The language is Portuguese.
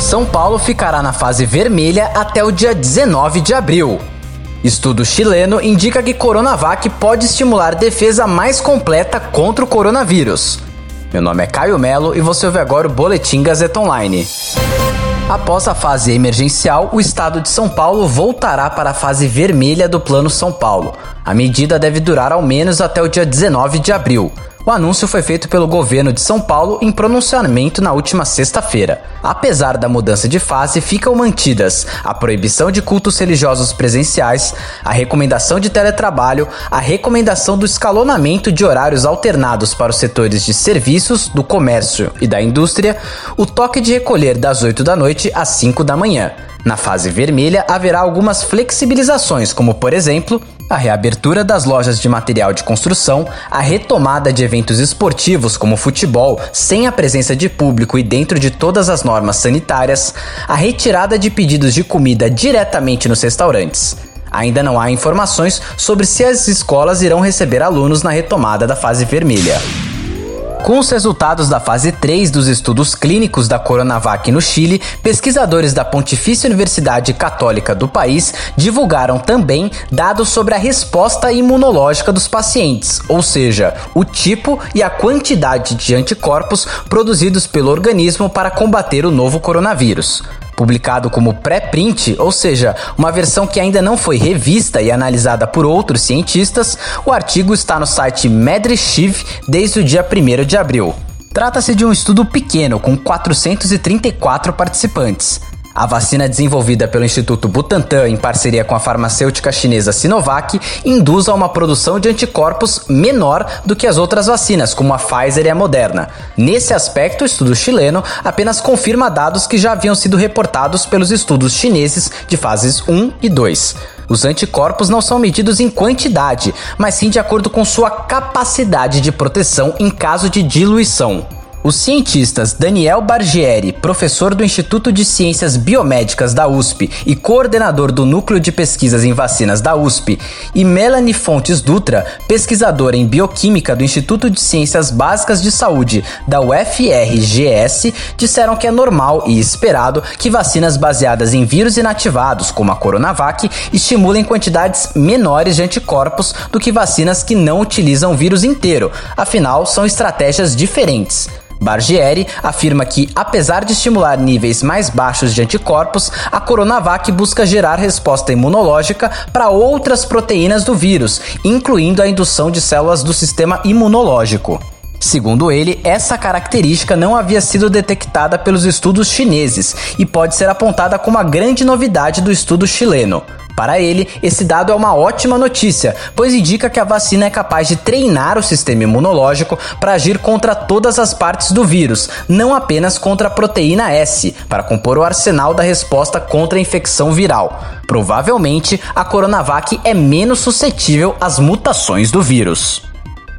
São Paulo ficará na fase vermelha até o dia 19 de abril. Estudo chileno indica que Coronavac pode estimular defesa mais completa contra o coronavírus. Meu nome é Caio Melo e você ouve agora o Boletim Gazeta Online. Após a fase emergencial, o estado de São Paulo voltará para a fase vermelha do Plano São Paulo. A medida deve durar ao menos até o dia 19 de abril. O anúncio foi feito pelo governo de São Paulo em pronunciamento na última sexta-feira. Apesar da mudança de fase, ficam mantidas a proibição de cultos religiosos presenciais, a recomendação de teletrabalho, a recomendação do escalonamento de horários alternados para os setores de serviços, do comércio e da indústria, o toque de recolher das 8 da noite às 5 da manhã. Na fase vermelha, haverá algumas flexibilizações, como por exemplo, a reabertura das lojas de material de construção, a retomada de eventos esportivos como futebol, sem a presença de público e dentro de todas as normas sanitárias, a retirada de pedidos de comida diretamente nos restaurantes. Ainda não há informações sobre se as escolas irão receber alunos na retomada da fase vermelha. Com os resultados da fase 3 dos estudos clínicos da Coronavac no Chile, pesquisadores da Pontifícia Universidade Católica do país divulgaram também dados sobre a resposta imunológica dos pacientes, ou seja, o tipo e a quantidade de anticorpos produzidos pelo organismo para combater o novo coronavírus publicado como pré-print, ou seja, uma versão que ainda não foi revista e analisada por outros cientistas, o artigo está no site Medreshiv desde o dia 1 de abril. Trata-se de um estudo pequeno com 434 participantes. A vacina desenvolvida pelo Instituto Butantan em parceria com a farmacêutica chinesa Sinovac induz a uma produção de anticorpos menor do que as outras vacinas, como a Pfizer e a Moderna. Nesse aspecto, o estudo chileno apenas confirma dados que já haviam sido reportados pelos estudos chineses de fases 1 e 2. Os anticorpos não são medidos em quantidade, mas sim de acordo com sua capacidade de proteção em caso de diluição. Os cientistas Daniel Bargieri, professor do Instituto de Ciências Biomédicas da USP e coordenador do Núcleo de Pesquisas em Vacinas da USP, e Melanie Fontes Dutra, pesquisadora em Bioquímica do Instituto de Ciências Básicas de Saúde da UFRGS, disseram que é normal e esperado que vacinas baseadas em vírus inativados, como a Coronavac, estimulem quantidades menores de anticorpos do que vacinas que não utilizam o vírus inteiro, afinal, são estratégias diferentes. Bargieri afirma que, apesar de estimular níveis mais baixos de anticorpos, a Coronavac busca gerar resposta imunológica para outras proteínas do vírus, incluindo a indução de células do sistema imunológico. Segundo ele, essa característica não havia sido detectada pelos estudos chineses e pode ser apontada como a grande novidade do estudo chileno. Para ele, esse dado é uma ótima notícia, pois indica que a vacina é capaz de treinar o sistema imunológico para agir contra todas as partes do vírus, não apenas contra a proteína S, para compor o arsenal da resposta contra a infecção viral. Provavelmente, a Coronavac é menos suscetível às mutações do vírus.